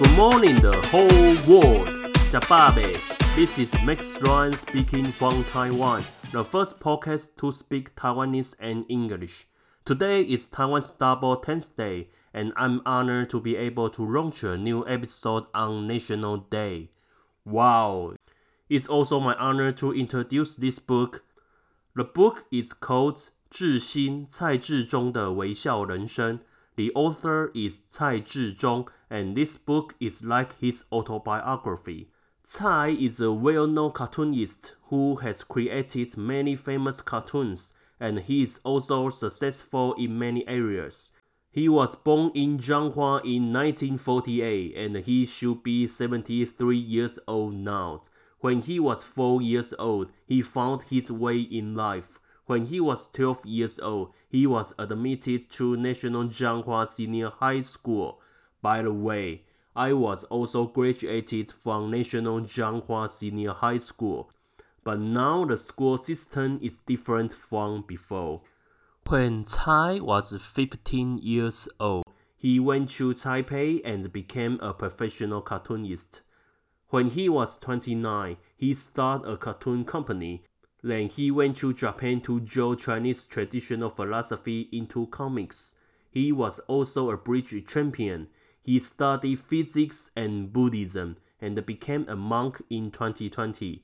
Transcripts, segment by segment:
Good morning, the whole world. Jababe. This is Max Juan speaking from Taiwan, the first podcast to speak Taiwanese and English. Today is Taiwan's Double 10th Day, and I'm honored to be able to launch a new episode on National Day. Wow! It's also my honor to introduce this book. The book is called 制心蔡志忠的微笑人生。The author is 蔡志忠 and this book is like his autobiography. Tsai is a well-known cartoonist who has created many famous cartoons, and he is also successful in many areas. He was born in Changhua in 1948, and he should be 73 years old now. When he was 4 years old, he found his way in life. When he was 12 years old, he was admitted to National Changhua Senior High School. By the way, I was also graduated from National Changhua Senior High School, but now the school system is different from before. When Tsai was 15 years old, he went to Taipei and became a professional cartoonist. When he was 29, he started a cartoon company then he went to Japan to draw Chinese traditional philosophy into comics. He was also a bridge champion. He studied physics and Buddhism and became a monk in 2020.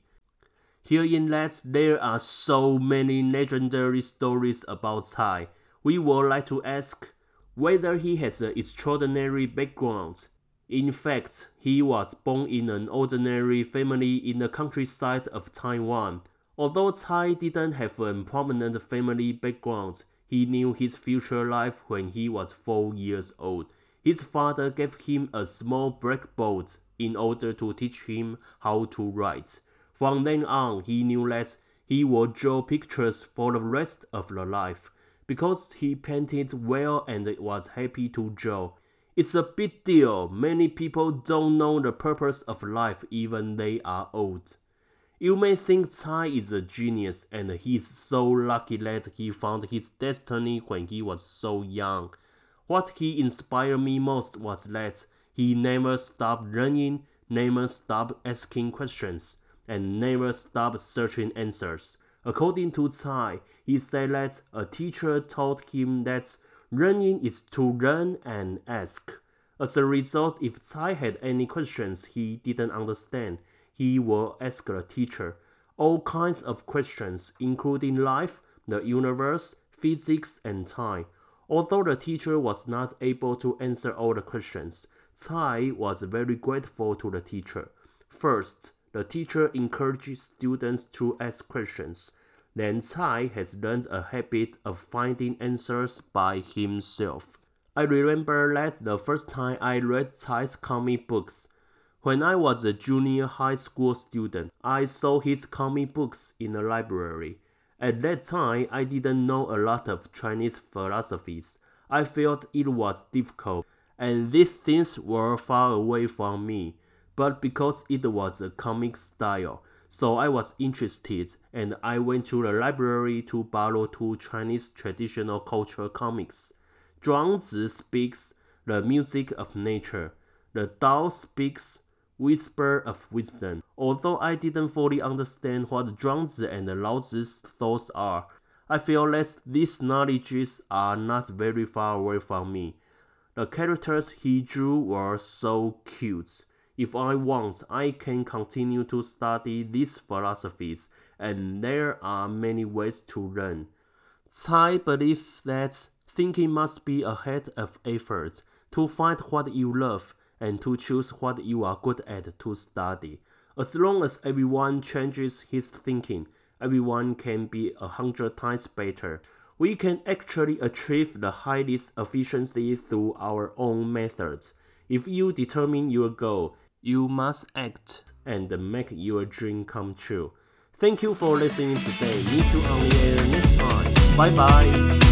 Here in that there are so many legendary stories about Tsai. We would like to ask whether he has an extraordinary background. In fact, he was born in an ordinary family in the countryside of Taiwan. Although Tsai didn't have a prominent family background, he knew his future life when he was four years old. His father gave him a small blackboard in order to teach him how to write. From then on, he knew that he would draw pictures for the rest of the life because he painted well and was happy to draw. It's a big deal. Many people don't know the purpose of life even they are old. You may think Tsai is a genius and he's so lucky that he found his destiny when he was so young. What he inspired me most was that he never stopped learning, never stopped asking questions, and never stopped searching answers. According to Tsai, he said that a teacher taught him that learning is to learn and ask. As a result, if Tsai had any questions he didn't understand, he will ask the teacher all kinds of questions, including life, the universe, physics, and time. Although the teacher was not able to answer all the questions, Tsai was very grateful to the teacher. First, the teacher encouraged students to ask questions. Then Tsai has learned a habit of finding answers by himself. I remember that the first time I read Tsai's comic books, when I was a junior high school student, I saw his comic books in the library. At that time, I didn't know a lot of Chinese philosophies. I felt it was difficult, and these things were far away from me. But because it was a comic style, so I was interested, and I went to the library to borrow two Chinese traditional culture comics. Zhuangzi speaks the music of nature. The Tao speaks whisper of wisdom. Although I didn't fully understand what Zhuangzi and Laozi's thoughts are, I feel that these knowledges are not very far away from me. The characters he drew were so cute. If I want, I can continue to study these philosophies, and there are many ways to learn. Tsai believes that thinking must be ahead of effort to find what you love and to choose what you are good at to study. As long as everyone changes his thinking, everyone can be a hundred times better. We can actually achieve the highest efficiency through our own methods. If you determine your goal, you must act and make your dream come true. Thank you for listening today. Meet you on the air next time. Bye bye.